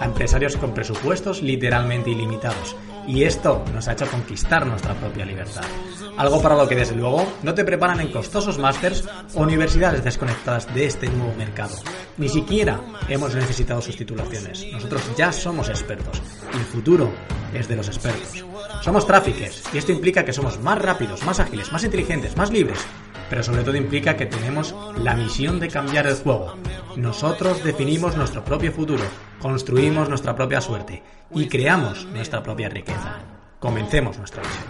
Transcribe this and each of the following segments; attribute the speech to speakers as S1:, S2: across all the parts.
S1: a empresarios con presupuestos literalmente ilimitados y esto nos ha hecho conquistar nuestra propia libertad. Algo para lo que desde luego no te preparan en costosos másters o universidades desconectadas de este nuevo mercado. Ni siquiera hemos necesitado sus titulaciones. Nosotros ya somos expertos y el futuro es de los expertos. Somos traffickers y esto implica que somos más rápidos, más ágiles, más inteligentes, más libres pero sobre todo implica que tenemos la misión de cambiar el juego. Nosotros definimos nuestro propio futuro, construimos nuestra propia suerte y creamos nuestra propia riqueza. Comencemos nuestra misión.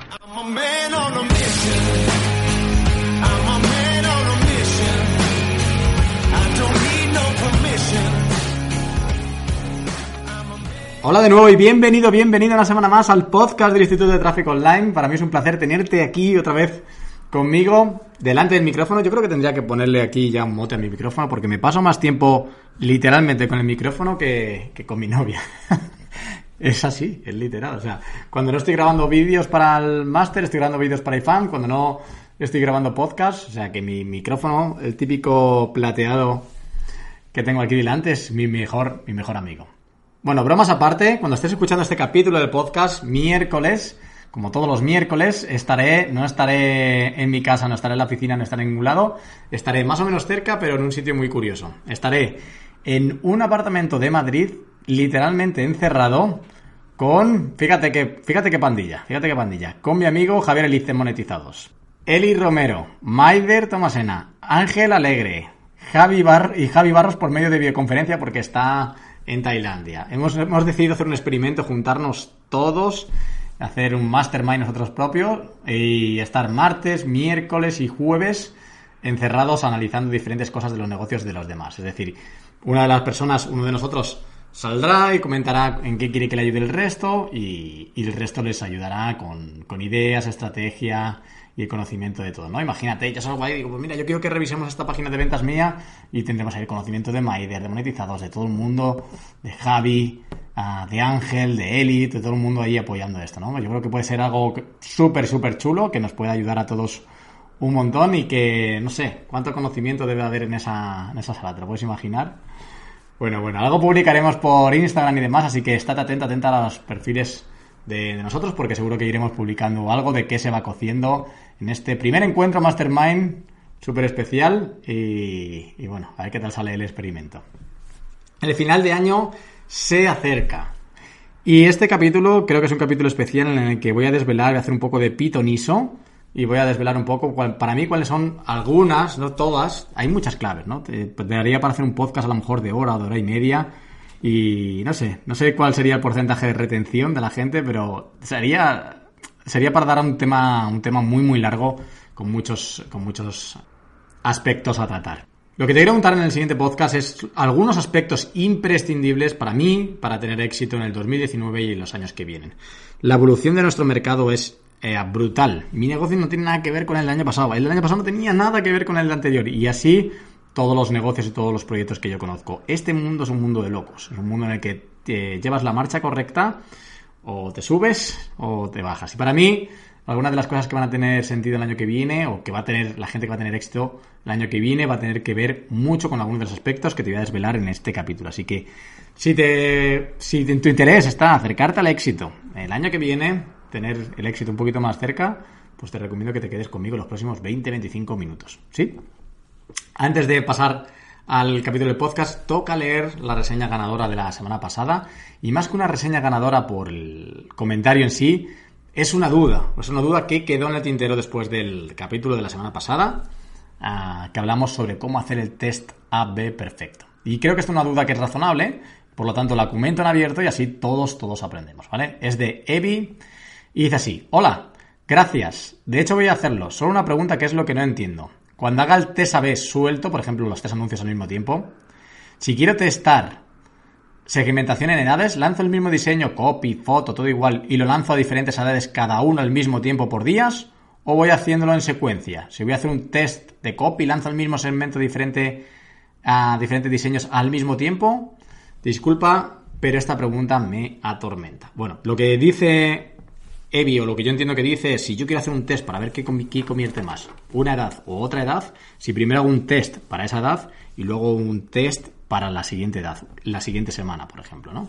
S1: Hola de nuevo y bienvenido, bienvenido una semana más al podcast del Instituto de Tráfico Online. Para mí es un placer tenerte aquí otra vez conmigo delante del micrófono. Yo creo que tendría que ponerle aquí ya un mote a mi micrófono porque me paso más tiempo literalmente con el micrófono que, con mi novia. es así, es literal. O sea, cuando no estoy grabando vídeos para el máster, estoy grabando vídeos para iFan. Cuando no estoy grabando podcast, o sea que mi micrófono, el típico plateado que tengo aquí delante, es mi mejor, mi mejor amigo. Bueno, bromas aparte, cuando estés escuchando este capítulo del podcast, miércoles, como todos los miércoles, estaré, no estaré en mi casa, no estaré en la oficina, no estaré en ningún lado, estaré más o menos cerca, pero en un sitio muy curioso. Estaré en un apartamento de Madrid, literalmente encerrado, con, fíjate que, fíjate qué pandilla, fíjate qué pandilla, con mi amigo Javier Elice Monetizados, Eli Romero, Maider Tomasena, Ángel Alegre, Javi Bar y Javi Barros por medio de videoconferencia porque está en Tailandia. Hemos, hemos decidido hacer un experimento, juntarnos todos hacer un mastermind nosotros propios y estar martes, miércoles y jueves encerrados analizando diferentes cosas de los negocios de los demás. Es decir, una de las personas, uno de nosotros saldrá y comentará en qué quiere que le ayude el resto y, el resto les ayudará con, con ideas, estrategia, y conocimiento de todo, ¿no? Imagínate, yo salgo ahí y digo, pues mira, yo quiero que revisemos esta página de ventas mía y tendremos ahí el conocimiento de Maider, de monetizados, de todo el mundo, de Javi, ah, de Ángel, de Elite, de todo el mundo ahí apoyando esto, ¿no? Yo creo que puede ser algo súper, súper chulo, que nos puede ayudar a todos un montón y que, no sé, cuánto conocimiento debe haber en esa, en esa sala, ¿te lo puedes imaginar? Bueno, bueno, algo publicaremos por Instagram y demás, así que estate atenta, atenta a los perfiles de, nosotros porque seguro que iremos publicando algo de qué se va cociendo en este primer encuentro Mastermind súper especial y, bueno, a ver qué tal sale el experimento. El final de año se acerca. Y este capítulo creo que es un capítulo especial en el que voy a desvelar, voy a hacer un poco de pitoniso y voy a desvelar un poco para mí cuáles son algunas, no todas, hay muchas claves, ¿no? Te daría para hacer un podcast a lo mejor de hora de hora y media y no sé, no sé cuál sería el porcentaje de retención de la gente, pero sería, sería para dar un tema, un tema muy, muy largo con muchos, con muchos aspectos a tratar. Lo que te quiero contar en el siguiente podcast es algunos aspectos imprescindibles para mí para tener éxito en el 2019 y en los años que vienen. La evolución de nuestro mercado es eh, brutal. Mi negocio no tiene nada que ver con el año pasado. El año pasado no tenía nada que ver con el anterior. Y así todos los negocios y todos los proyectos que yo conozco. Este mundo es un mundo de locos, es un mundo en el que te llevas la marcha correcta, o te subes o te bajas. Y para mí, algunas de las cosas que van a tener sentido el año que viene, o que va a tener la gente que va a tener éxito el año que viene, va a tener que ver mucho con algunos de los aspectos que te voy a desvelar en este capítulo. Así que, si te, si tu interés está acercarte al éxito el año que viene, tener el éxito un poquito más cerca, pues te recomiendo que te quedes conmigo los próximos 20-25 minutos. ¿Sí? Antes de pasar al capítulo del podcast, toca leer la reseña ganadora de la semana pasada. Y más que una reseña ganadora por el comentario en sí, es una duda. Es una duda que quedó en el tintero después del capítulo de la semana pasada, ah, que hablamos sobre cómo hacer el test AB perfecto. Y creo que es una duda que es razonable, por lo tanto la comento en abierto y así todos, todos aprendemos, ¿vale? Es de Evi y dice así, hola, gracias. De hecho voy a hacerlo. Solo una pregunta que es lo que no entiendo. Cuando haga el test AB suelto, por ejemplo, los tres anuncios al mismo tiempo, si quiero testar segmentación en edades, lanzo el mismo diseño, copy, foto, todo igual, y lo lanzo a diferentes edades cada uno al mismo tiempo por días, o voy haciéndolo en secuencia. Si voy a hacer un test de copy, lanzo el mismo segmento diferente a diferentes diseños al mismo tiempo. Disculpa, pero esta pregunta me atormenta. Bueno, lo que dice Evi, o lo que yo entiendo que dice es, si yo quiero hacer un test para ver qué, qué convierte más, una edad o otra edad, si primero hago un test para esa edad y luego un test para la siguiente edad, la siguiente semana, por ejemplo, ¿no?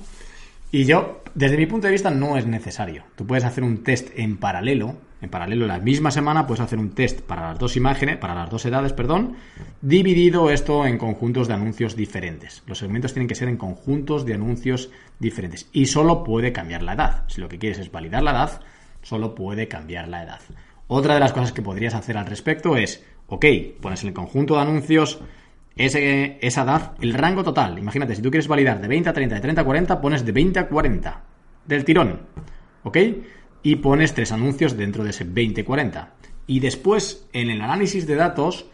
S1: Y yo, desde mi punto de vista, no es necesario. Tú puedes hacer un test en paralelo, en paralelo la misma semana puedes hacer un test para las dos imágenes, para las dos edades, perdón, dividido esto en conjuntos de anuncios diferentes. Los segmentos tienen que ser en conjuntos de anuncios diferentes y solo puede cambiar la edad. Si lo que quieres es validar la edad, solo puede cambiar la edad. Otra de las cosas que podrías hacer al respecto es, ok, pones el conjunto de anuncios ese, esa edad, el rango total. Imagínate, si tú quieres validar de 20 a 30, de 30 a 40, pones de 20 a 40 del tirón. ¿Ok? Y pones tres anuncios dentro de ese 20-40. Y después, en el análisis de datos,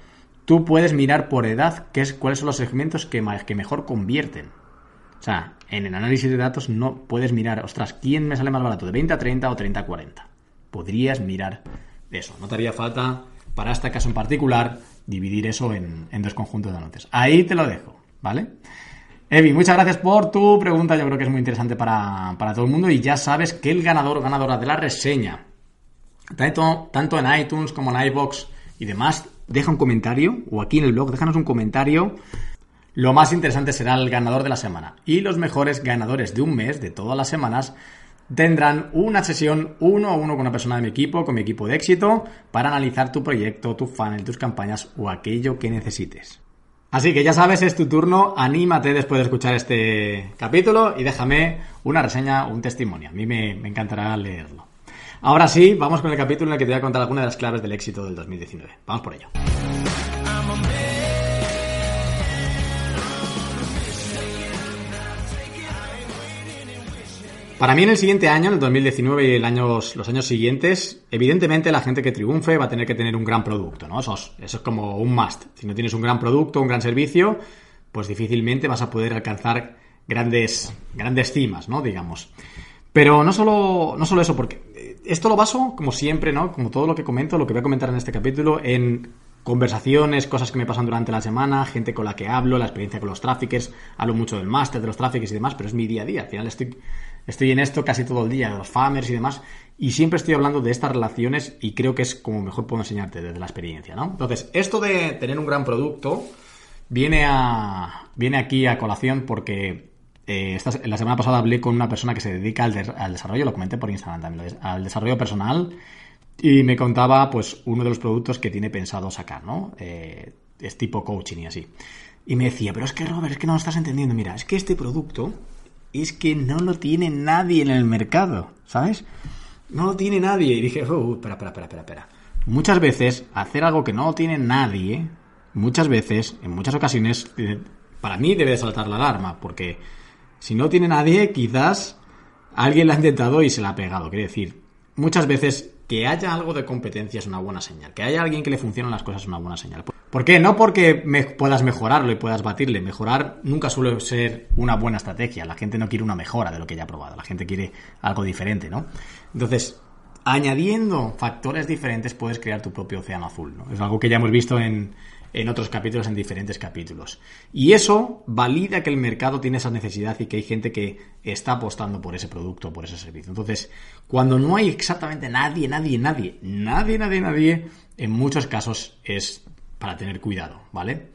S1: tú puedes mirar por edad qué es, cuáles son los segmentos que, que mejor convierten. O sea, en el análisis de datos no puedes mirar, ostras, ¿quién me sale más barato? ¿De 20 a 30 o 30 a 40? Podrías mirar eso. No te haría falta, para este caso en particular, dividir eso en, dos conjuntos de anuncios. Ahí te lo dejo, ¿vale? Evi, muchas gracias por tu pregunta. Yo creo que es muy interesante para, todo el mundo. Y ya sabes que el ganador o ganadora de la reseña, tanto, tanto en iTunes como en iBox y demás, deja un comentario o aquí en el blog, déjanos un comentario. Lo más interesante será el ganador de la semana. Y los mejores ganadores de un mes, de todas las semanas, tendrán una sesión uno a uno con una persona de mi equipo, con mi equipo de éxito, para analizar tu proyecto, tu funnel, tus campañas o aquello que necesites. Así que ya sabes, es tu turno, anímate después de escuchar este capítulo y déjame una reseña o un testimonio. A mí me, encantará leerlo. Ahora sí, vamos con el capítulo en el que te voy a contar algunas de las claves del éxito del 2019. Vamos por ello. Para mí en el siguiente año, en el 2019 y los años siguientes, evidentemente la gente que triunfe va a tener que tener un gran producto, ¿no? Eso es, como un must. Si no tienes un gran producto, un gran servicio, pues difícilmente vas a poder alcanzar grandes, grandes cimas, ¿no? Digamos. Pero no solo, no solo eso, porque esto lo baso, como siempre, ¿no? Como todo lo que comento, lo que voy a comentar en este capítulo, en conversaciones, cosas que me pasan durante la semana, gente con la que hablo, la experiencia con los tráficos, hablo mucho del máster, de los tráficos y demás, pero es mi día a día. Al final estoy Estoy en esto casi todo el día, los farmers y demás, y siempre estoy hablando de estas relaciones y creo que es como mejor puedo enseñarte desde la experiencia, ¿no? Entonces, esto de tener un gran producto viene, a, viene aquí a colación porque eh, la semana pasada hablé con una persona que se dedica al, desarrollo, lo comenté por Instagram también, al desarrollo personal, y me contaba pues uno de los productos que tiene pensado sacar, ¿no? Eh, es tipo coaching y así. Y me decía, pero es que Robert, es que no lo estás entendiendo. Mira, es que este producto es que no lo tiene nadie en el mercado, ¿sabes? No lo tiene nadie. Y dije, oh, espera, espera, espera, espera, Muchas veces, hacer algo que no lo tiene nadie, muchas veces, en muchas ocasiones, eh, para mí debe saltar la alarma, porque si no tiene nadie, quizás alguien la ha intentado y se la ha pegado. Quiere decir, muchas veces que haya algo de competencia es una buena señal. Que haya alguien que le funcionen las cosas es una buena señal. ¿Por qué? No porque puedas mejorarlo y puedas batirle. Mejorar nunca suele ser una buena estrategia. La gente no quiere una mejora de lo que ya ha probado. La gente quiere algo diferente, ¿no? Entonces, añadiendo factores diferentes puedes crear tu propio océano azul, ¿no? Es algo que ya hemos visto en, en otros capítulos, en diferentes capítulos. Y eso valida que el mercado tiene esa necesidad y que hay gente que está apostando por ese producto, por ese servicio. Entonces, cuando no hay exactamente nadie, nadie, nadie, nadie, nadie, nadie, en muchos casos es para tener cuidado, ¿vale?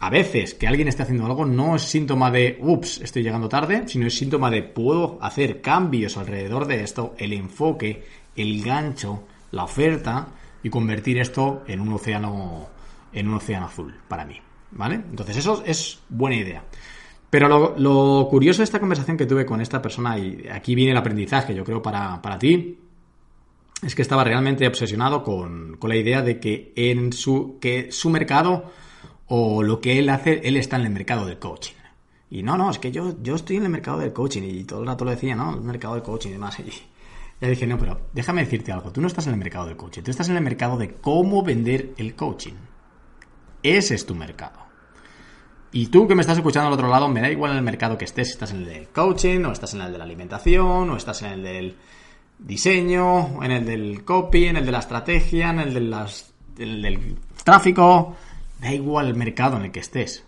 S1: A veces que alguien esté haciendo algo no es síntoma de, ups, estoy llegando tarde, sino es síntoma de, puedo hacer cambios alrededor de esto, el enfoque, el gancho, la oferta y convertir esto en un océano, en un océano azul para mí, ¿vale? Entonces eso es buena idea. Pero lo, curioso de esta conversación que tuve con esta persona, y aquí viene el aprendizaje, yo creo, para, para ti, es que estaba realmente obsesionado con, la idea de que en su, que su mercado o lo que él hace, él está en el mercado del coaching. Y no, no, es que yo, yo estoy en el mercado del coaching y todo el rato lo decía, ¿no? El mercado del coaching y demás. Y ya dije, no, pero déjame decirte algo, tú no estás en el mercado del coaching, tú estás en el mercado de cómo vender el coaching. Ese es tu mercado. Y tú que me estás escuchando al otro lado, me da igual el mercado que estés, si estás en el del coaching, o estás en el de la alimentación, o estás en el del diseño, en el del copy, en el de la estrategia, en el, de del tráfico, da igual el mercado en el que estés.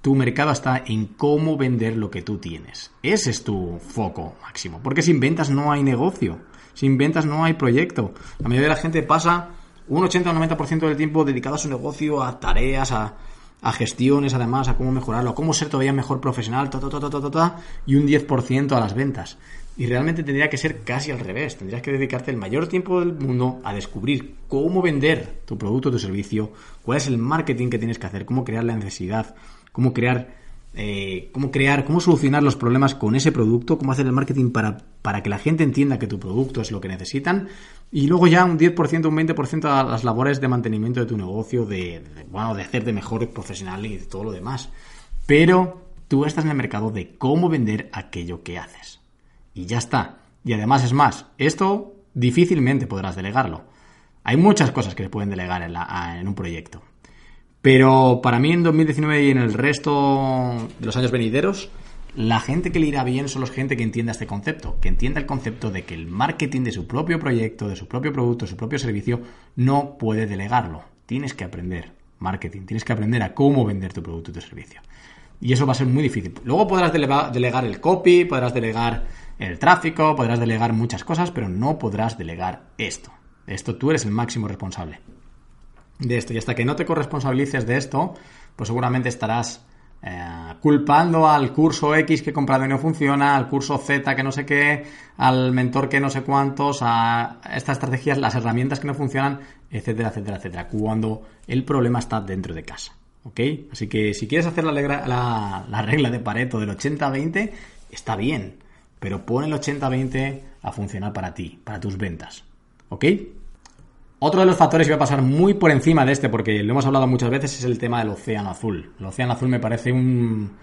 S1: Tu mercado está en cómo vender lo que tú tienes. Ese es tu foco máximo. Porque sin ventas no hay negocio. Sin ventas no hay proyecto. La mayoría de la gente pasa un 80 o 90% del tiempo dedicado a su negocio, a tareas, a, a gestiones, además, a cómo mejorarlo, a cómo ser todavía mejor profesional, ta, ta, ta, ta, ta, y un 10% a las ventas. Y realmente tendría que ser casi al revés. Tendrías que dedicarte el mayor tiempo del mundo a descubrir cómo vender tu producto o tu servicio, cuál es el marketing que tienes que hacer, cómo crear la necesidad, cómo crear, eh, cómo crear, cómo solucionar los problemas con ese producto, cómo hacer el marketing para, para que la gente entienda que tu producto es lo que necesitan. Y luego ya un 10%, un 20% a las labores de mantenimiento de tu negocio, de, de, bueno, de hacerte mejor profesional y de todo lo demás. Pero tú estás en el mercado de cómo vender aquello que haces y ya está. Y además es más, esto difícilmente podrás delegarlo. Hay muchas cosas que se pueden delegar en, un proyecto. Pero para mí en 2019 y en el resto de los años venideros, la gente que le irá bien son los gente que entienda este concepto, que entienda el concepto de que el marketing de su propio proyecto, de su propio producto, de su propio servicio, no puede delegarlo. Tienes que aprender marketing, tienes que aprender a cómo vender tu producto y tu servicio. Y eso va a ser muy difícil. Luego podrás delegar el copy, podrás delegar el tráfico, podrás delegar muchas cosas, pero no podrás delegar esto. esto tú eres el máximo responsable de esto. Y hasta que no te corresponsabilices de esto, pues seguramente estarás eh, culpando al curso X que he comprado y no funciona, al curso Z que no sé qué, al mentor que no sé cuántos, a estas estrategias, las herramientas que no funcionan, etcétera, etcétera, etcétera, cuando el problema está dentro de casa. ¿Ok? Así que si quieres hacer la, la, la regla de Pareto del 80-20, está bien pero pon el 80-20 a funcionar para ti, para tus ventas. ¿Ok? Otro de los factores que va a pasar muy por encima de este, porque lo hemos hablado muchas veces, es el tema del océano azul. El océano azul me parece un...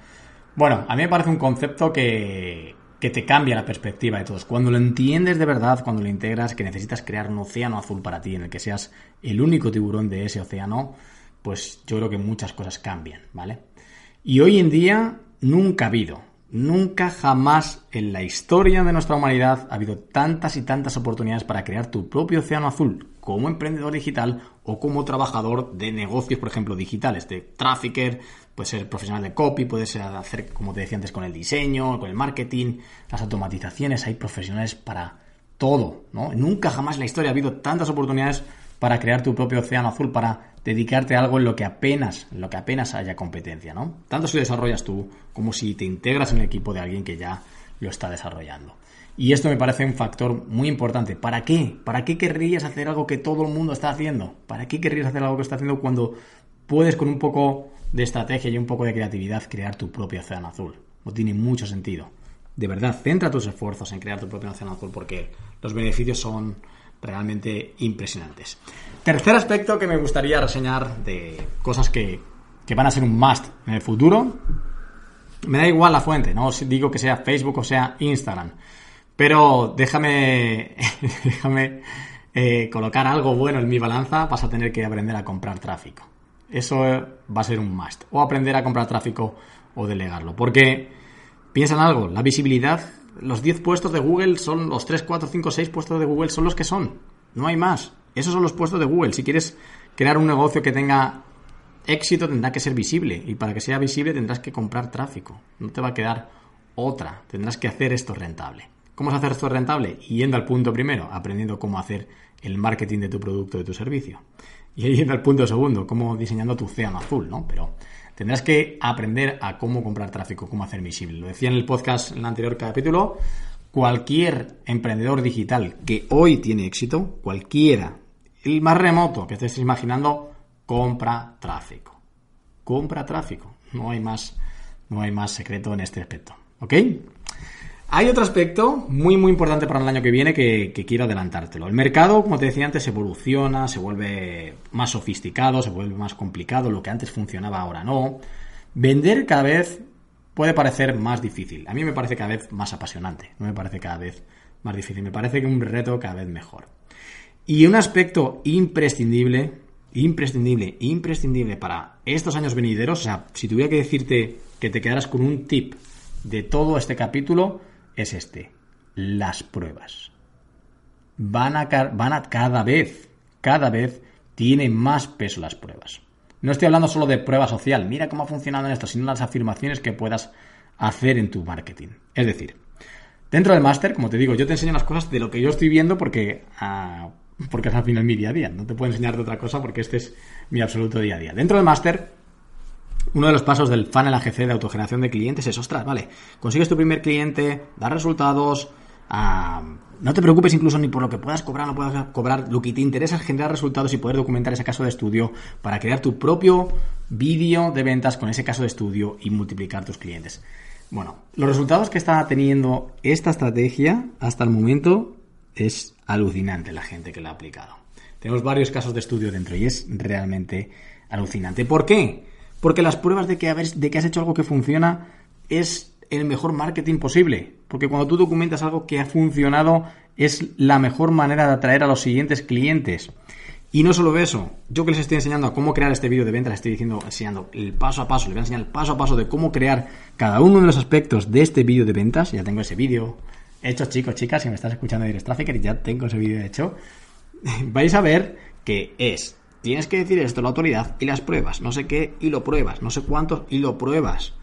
S1: Bueno, a mí me parece un concepto que, que te cambia la perspectiva de todos. Cuando lo entiendes de verdad, cuando lo integras, que necesitas crear un océano azul para ti, en el que seas el único tiburón de ese océano, pues yo creo que muchas cosas cambian, ¿vale? Y hoy en día nunca ha habido Nunca jamás en la historia de nuestra humanidad ha habido tantas y tantas oportunidades para crear tu propio océano azul como emprendedor digital o como trabajador de negocios, por ejemplo, digitales, de trafficker, puede ser profesional de copy, puede ser hacer, como te decía antes, con el diseño, con el marketing, las automatizaciones, hay profesionales para todo, ¿no? Nunca jamás en la historia ha habido tantas oportunidades para crear tu propio océano azul, para dedicarte a algo en lo que apenas, en lo que apenas haya competencia, ¿no? Tanto si desarrollas tú como si te integras en el equipo de alguien que ya lo está desarrollando. Y esto me parece un factor muy importante. ¿Para qué? ¿Para qué querrías hacer algo que todo el mundo está haciendo? ¿Para qué querrías hacer algo que está haciendo cuando puedes con un poco de estrategia y un poco de creatividad crear tu propio océano azul? No tiene mucho sentido. De verdad, centra tus esfuerzos en crear tu propio océano azul porque los beneficios son realmente impresionantes. Tercer aspecto que me gustaría reseñar de cosas que, van a ser un must en el futuro. Me da igual la fuente, no os digo que sea Facebook o sea Instagram. Pero déjame, déjame eh, colocar algo bueno en mi balanza, vas a tener que aprender a comprar tráfico. Eso va a ser un must. O aprender a comprar tráfico o delegarlo. Porque piensa en algo, la visibilidad los 10 puestos de Google son los 3, 4, 5, 6 puestos de Google son los que son. No hay más. Esos son los puestos de Google. Si quieres crear un negocio que tenga éxito, tendrá que ser visible. Y para que sea visible tendrás que comprar tráfico. No te va a quedar otra. Tendrás que hacer esto rentable. ¿Cómo es hacer esto rentable? Yendo al punto primero, aprendiendo cómo hacer el marketing de tu producto, de tu servicio. Y yendo al punto segundo, cómo diseñando tu océano azul, ¿no? Pero Tendrás que aprender a cómo comprar tráfico, cómo hacer visible. Lo decía en el podcast, en el anterior capítulo, cualquier emprendedor digital que hoy tiene éxito, cualquiera, el más remoto que estés imaginando, compra tráfico. Compra tráfico. No hay más, no hay más secreto en este aspecto. ¿Ok? Hay otro aspecto muy muy importante para el año que viene que, quiero adelantártelo. El mercado, como te decía antes, evoluciona, se vuelve más sofisticado, se vuelve más complicado, lo que antes funcionaba ahora no. Vender cada vez puede parecer más difícil. A mí me parece cada vez más apasionante, no me parece cada vez más difícil, me parece que un reto cada vez mejor. Y un aspecto imprescindible, imprescindible, imprescindible para estos años venideros, o sea, si tuviera que decirte que te quedaras con un tip de todo este capítulo, es este. Las pruebas. Van a, van a cada vez, cada vez tienen más peso las pruebas. No estoy hablando solo de prueba social, mira cómo ha funcionado esto, sino las afirmaciones que puedas hacer en tu marketing. Es decir, dentro del máster, como te digo, yo te enseño las cosas de lo que yo estoy viendo porque, ah, porque es al final mi día a día. No te puedo enseñar de otra cosa porque este es mi absoluto día a día. Dentro del máster, uno de los pasos del funnel AGC de autogeneración de clientes es, ostras, vale, consigues tu primer cliente, da resultados, ah, no te preocupes incluso ni por lo que puedas cobrar no puedas cobrar, lo que te interesa es generar resultados y poder documentar ese caso de estudio para crear tu propio vídeo de ventas con ese caso de estudio y multiplicar tus clientes. Bueno, los resultados que está teniendo esta estrategia hasta el momento es alucinante la gente que la ha aplicado. Tenemos varios casos de estudio dentro y es realmente alucinante. ¿Por qué? Porque las pruebas de que, que has hecho algo que funciona es el mejor marketing posible. Porque cuando tú documentas algo que ha funcionado es la mejor manera de atraer a los siguientes clientes. Y no solo eso, yo que les estoy enseñando a cómo crear este vídeo de venta, les estoy diciendo, enseñando el paso a paso, les voy a enseñar el paso a paso de cómo crear cada uno de los aspectos de este vídeo de ventas. Ya tengo ese vídeo hecho, chicos, chicas, si me estás escuchando de Trafficker, ya tengo ese vídeo hecho. Vais a ver que es, tienes que decir esto, la autoridad y las pruebas, no sé qué, y lo pruebas, no sé cuántos, y lo pruebas.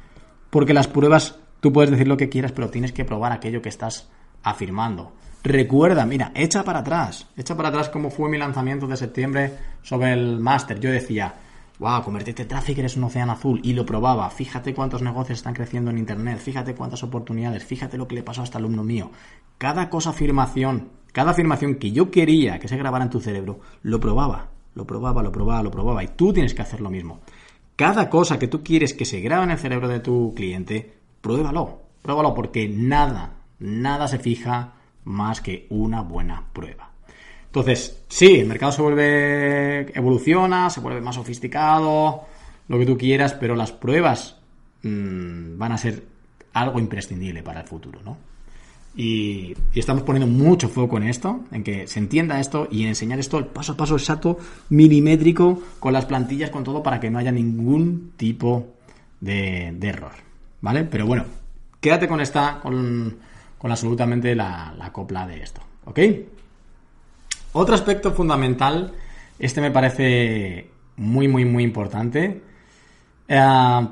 S1: Porque las pruebas, tú puedes decir lo que quieras, pero tienes que probar aquello que estás afirmando. Recuerda, mira, echa para atrás, echa para atrás cómo fue mi lanzamiento de septiembre sobre el máster. Yo decía, wow, convertirte en Trafficker es un océano azul y lo probaba. Fíjate cuántos negocios están creciendo en Internet, fíjate cuántas oportunidades, fíjate lo que le pasó a este alumno mío. Cada cosa afirmación, cada afirmación que yo quería que se grabara en tu cerebro, lo probaba, lo probaba, lo probaba, lo probaba. Y tú tienes que hacer lo mismo. Cada cosa que tú quieres que se grabe en el cerebro de tu cliente, pruébalo, pruébalo porque nada, nada se fija más que una buena prueba. Entonces, sí, el mercado se vuelve, evoluciona, se vuelve más sofisticado, lo que tú quieras, pero las pruebas mm, van a ser algo imprescindible para el futuro, ¿no? Y, estamos poniendo mucho foco en esto, en que se entienda esto y en enseñar esto el paso a paso exacto, milimétrico, con las plantillas, con todo, para que no haya ningún tipo de, de error, ¿vale? Pero bueno, quédate con esta, con, con absolutamente la, copla de esto. ¿Ok? Otro aspecto fundamental, este me parece muy, muy, muy importante. Eh,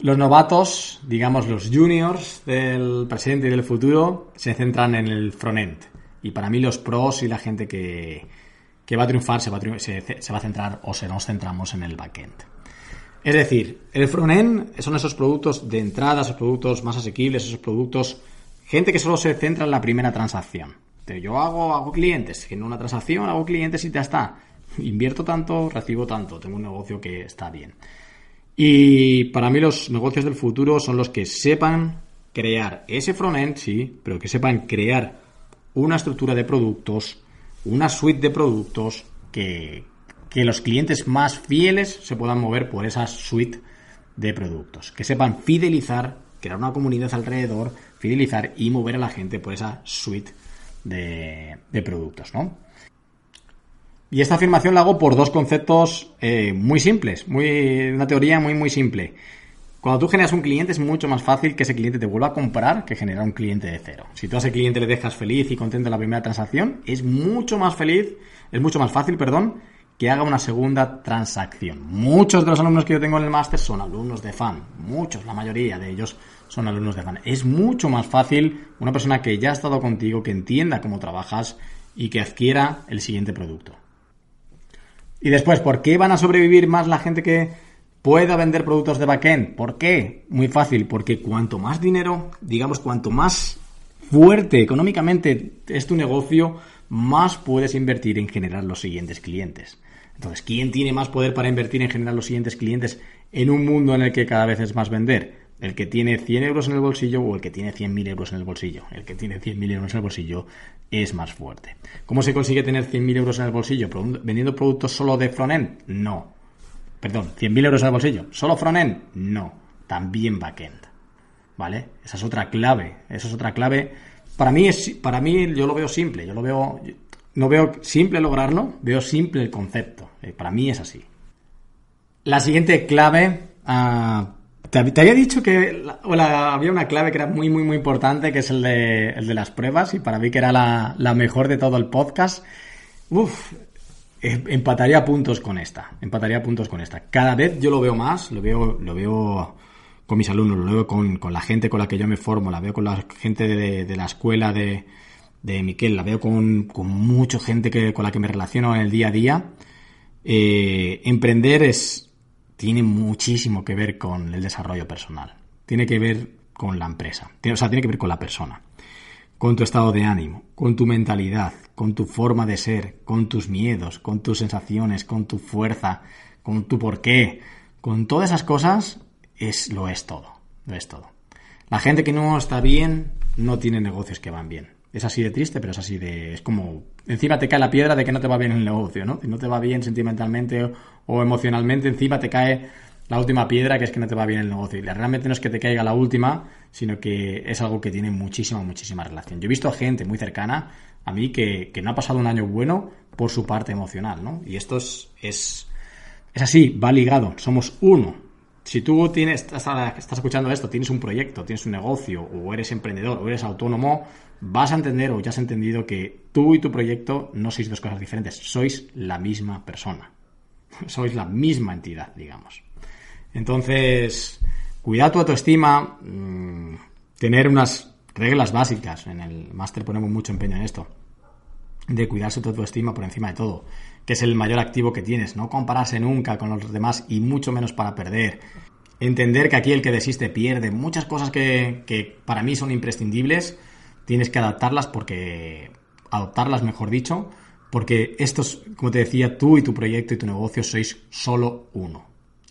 S1: los novatos, digamos los juniors del presente y del futuro, se centran en el frontend. Y para mí los pros y la gente que, va a triunfar se va a, centrar o se nos centramos en el backend. Es decir, el frontend son esos productos de entrada, esos productos más asequibles, esos productos Gente que solo se centra en la primera transacción. Yo hago, hago clientes, en una transacción hago clientes y ya está. Invierto tanto, recibo tanto, tengo un negocio que está bien. Y para mí los negocios del futuro son los que sepan crear ese frontend, sí, pero que sepan crear una estructura de productos, una suite de productos que, que los clientes más fieles se puedan mover por esa suite de productos. Que sepan fidelizar, crear una comunidad alrededor, fidelizar y mover a la gente por esa suite de, productos, ¿no? Y esta afirmación la hago por dos conceptos eh, muy simples, muy, una teoría muy, muy simple. Cuando tú generas un cliente es mucho más fácil que ese cliente te vuelva a comprar que generar un cliente de cero. Si tú a ese cliente le dejas feliz y contento en la primera transacción, es mucho más feliz, es mucho más fácil, perdón, que haga una segunda transacción. Muchos de los alumnos que yo tengo en el máster son alumnos de fan, muchos, la mayoría de ellos son alumnos de FAN. Es mucho más fácil una persona que ya ha estado contigo, que entienda cómo trabajas y que adquiera el siguiente producto. Y después, ¿por qué van a sobrevivir más la gente que pueda vender productos de backend? ¿Por qué? Muy fácil, porque cuanto más dinero, digamos, cuanto más fuerte económicamente es tu negocio, más puedes invertir en generar los siguientes clientes. Entonces, ¿quién tiene más poder para invertir en generar los siguientes clientes en un mundo en el que cada vez es más vender? El que tiene 100 euros en el bolsillo o el que tiene 100.000 euros en el bolsillo. El que tiene 100.000 euros en el bolsillo es más fuerte. ¿Cómo se consigue tener 100.000 euros en el bolsillo? ¿Vendiendo productos solo de frontend? No. Perdón, 100.000 euros en el bolsillo. ¿Solo frontend? No. También backend. ¿Vale? Esa es otra clave. Esa es otra clave. Para mí, es, para mí yo lo veo simple. Yo lo veo... no veo simple lograrlo, veo simple el concepto. Eh, para mí es así. La siguiente clave, uh, te, había dicho que había una clave que era muy, muy, muy importante, que es el de, el de las pruebas, y para mí que era la, mejor de todo el podcast. Uf, eh, empataría puntos con esta, empataría puntos con esta. Cada vez yo lo veo más, lo veo, lo veo con mis alumnos, lo veo con, con la gente con la que yo me formo, la veo con la gente de, de la escuela de, de Miquel, la veo con, con mucha gente que, con la que me relaciono en el día a día. Eh, emprender es, tiene muchísimo que ver con el desarrollo personal. Tiene que ver con la empresa. o sea, tiene que ver con la persona. Con tu estado de ánimo, con tu mentalidad, con tu forma de ser, con tus miedos, con tus sensaciones, con tu fuerza, con tu porqué. Con todas esas cosas es, lo es todo. Lo es todo. La gente que no está bien no tiene negocios que van bien es así de triste, pero es así de. Es como. Encima te cae la piedra de que no te va bien el negocio, ¿no? Si no te va bien sentimentalmente o, emocionalmente, encima te cae la última piedra que es que no te va bien el negocio. Y realmente no es que te caiga la última, sino que es algo que tiene muchísima, muchísima relación. Yo he visto a gente muy cercana a mí que, que no ha pasado un año bueno por su parte emocional, ¿no? Y esto es, es, es así, va ligado. Somos uno si tú tienes, estás, estás, escuchando esto, tienes un proyecto, tienes un negocio, o eres emprendedor, o eres autónomo, vas a entender o ya has entendido que tú y tu proyecto no sois dos cosas diferentes, sois la misma persona. Sois la misma entidad, digamos. Entonces, cuidar tu autoestima, mm, tener unas reglas básicas. En el máster ponemos mucho empeño en esto. De cuidarse tu autoestima por encima de todo que es el mayor activo que tienes, no compararse nunca con los demás y mucho menos para perder. Entender que aquí el que desiste pierde. Muchas cosas que, para mí son imprescindibles, tienes que adaptarlas porque... adoptarlas, mejor dicho, porque estos, como te decía, tú y tu proyecto y tu negocio sois solo uno.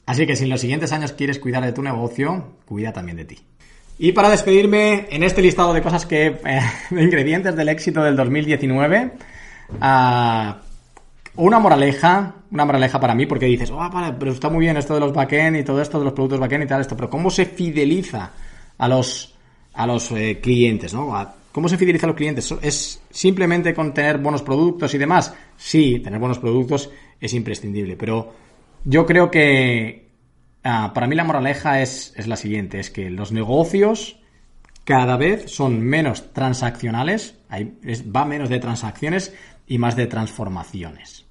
S1: Así que si en los siguientes años quieres cuidar de tu negocio, cuida también de ti. Y para despedirme, en este listado de cosas que... De ingredientes del éxito del 2019, una moraleja, una moraleja para mí, porque dices, oh, vale, pero está muy bien esto de los backend y todo esto de los productos backend y tal, esto, pero ¿cómo se fideliza a los, a los eh, clientes, ¿no? ¿Cómo se fideliza a los clientes? ¿Es simplemente con tener buenos productos y demás? Sí, tener buenos productos es imprescindible, pero yo creo que ah, para mí la moraleja es, es la siguiente, es que los negocios cada vez son menos transaccionales, hay, va menos de transacciones y más de transformaciones.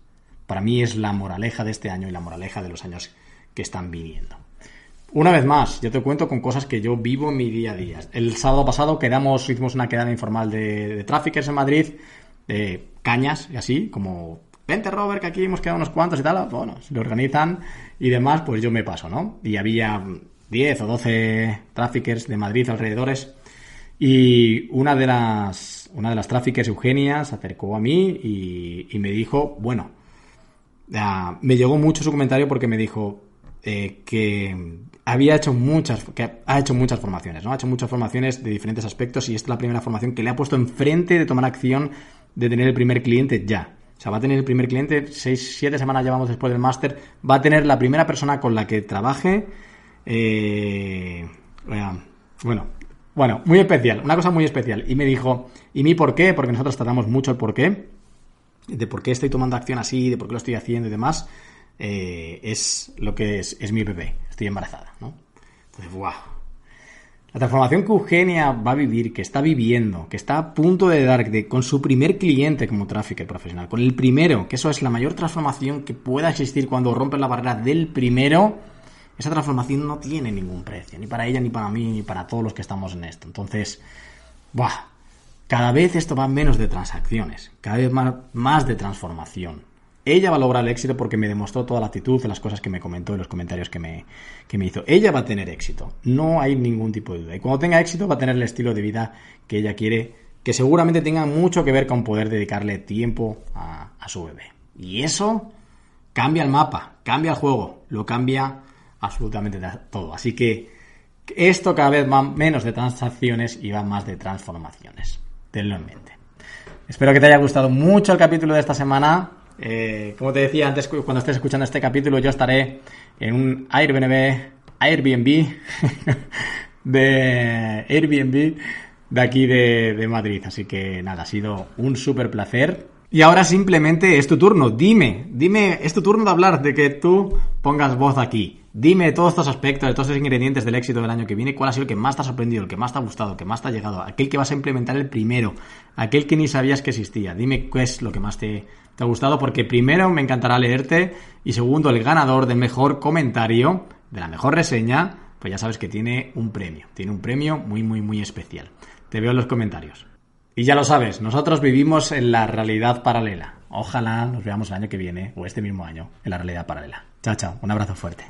S1: Para mí es la moraleja de este año y la moraleja de los años que están viniendo. Una vez más, yo te cuento con cosas que yo vivo en mi día a día. El sábado pasado quedamos, hicimos una quedada informal de, de traffickers en Madrid, de cañas y así, como vente Robert, que aquí hemos quedado unos cuantos y tal. Bueno, si lo organizan y demás, pues yo me paso, ¿no? Y había 10 o 12 traffickers de Madrid alrededores y una de las, una de las traffickers, Eugenia, se acercó a mí y, me dijo, bueno, me llegó mucho su comentario porque me dijo eh, que había hecho muchas, que ha hecho muchas formaciones, ¿no? Ha hecho muchas formaciones de diferentes aspectos y esta es la primera formación que le ha puesto enfrente de tomar acción de tener el primer cliente ya. O sea, va a tener el primer cliente, seis, siete semanas llevamos después del máster, va a tener la primera persona con la que trabaje. Eh, bueno, bueno, muy especial, una cosa muy especial. Y me dijo, ¿y mi por qué? Porque nosotros tratamos mucho el por qué, de por qué estoy tomando acción así, de por qué lo estoy haciendo y demás. Eh, es lo que es, es mi bebé, estoy embarazada, ¿no? Entonces, ¡guau! La transformación que Eugenia va a vivir, que está viviendo, que está a punto de dar de, con su primer cliente como trafficker profesional, con el primero, que eso es la mayor transformación que pueda existir cuando rompes la barrera del primero, esa transformación no tiene ningún precio, ni para ella, ni para mí, ni para todos los que estamos en esto. Entonces, ¡buah! Cada vez esto va menos de transacciones, cada vez más, más de transformación. Ella va a lograr el éxito porque me demostró toda la actitud de las cosas que me comentó y los comentarios que me, que me hizo. Ella va a tener éxito, no hay ningún tipo de duda. Y cuando tenga éxito va a tener el estilo de vida que ella quiere, que seguramente tenga mucho que ver con poder dedicarle tiempo a, a su bebé. Y eso cambia el mapa, cambia el juego, lo cambia absolutamente todo. Así que esto cada vez va menos de transacciones y va más de transformaciones. Tenlo en mente. Espero que te haya gustado mucho el capítulo de esta semana. Eh, como te decía antes, cuando estés escuchando este capítulo, yo estaré en un Airbnb, Airbnb de Airbnb de aquí de, de Madrid. Así que nada, ha sido un súper placer Y ahora simplemente es tu turno. Dime, dime, es tu turno de hablar, de que tú pongas voz aquí. Dime todos estos aspectos, todos estos ingredientes del éxito del año que viene, cuál ha sido el que más te ha sorprendido, el que más te ha gustado, el que más te ha llegado, aquel que vas a implementar el primero, aquel que ni sabías que existía. Dime qué es lo que más te, te ha gustado, porque primero me encantará leerte y segundo, el ganador del mejor comentario, de la mejor reseña, pues ya sabes que tiene un premio, tiene un premio muy, muy, muy especial. Te veo en los comentarios. Y ya lo sabes, nosotros vivimos en la realidad paralela. Ojalá nos veamos el año que viene o este mismo año en la realidad paralela. Chao, chao. Un abrazo fuerte.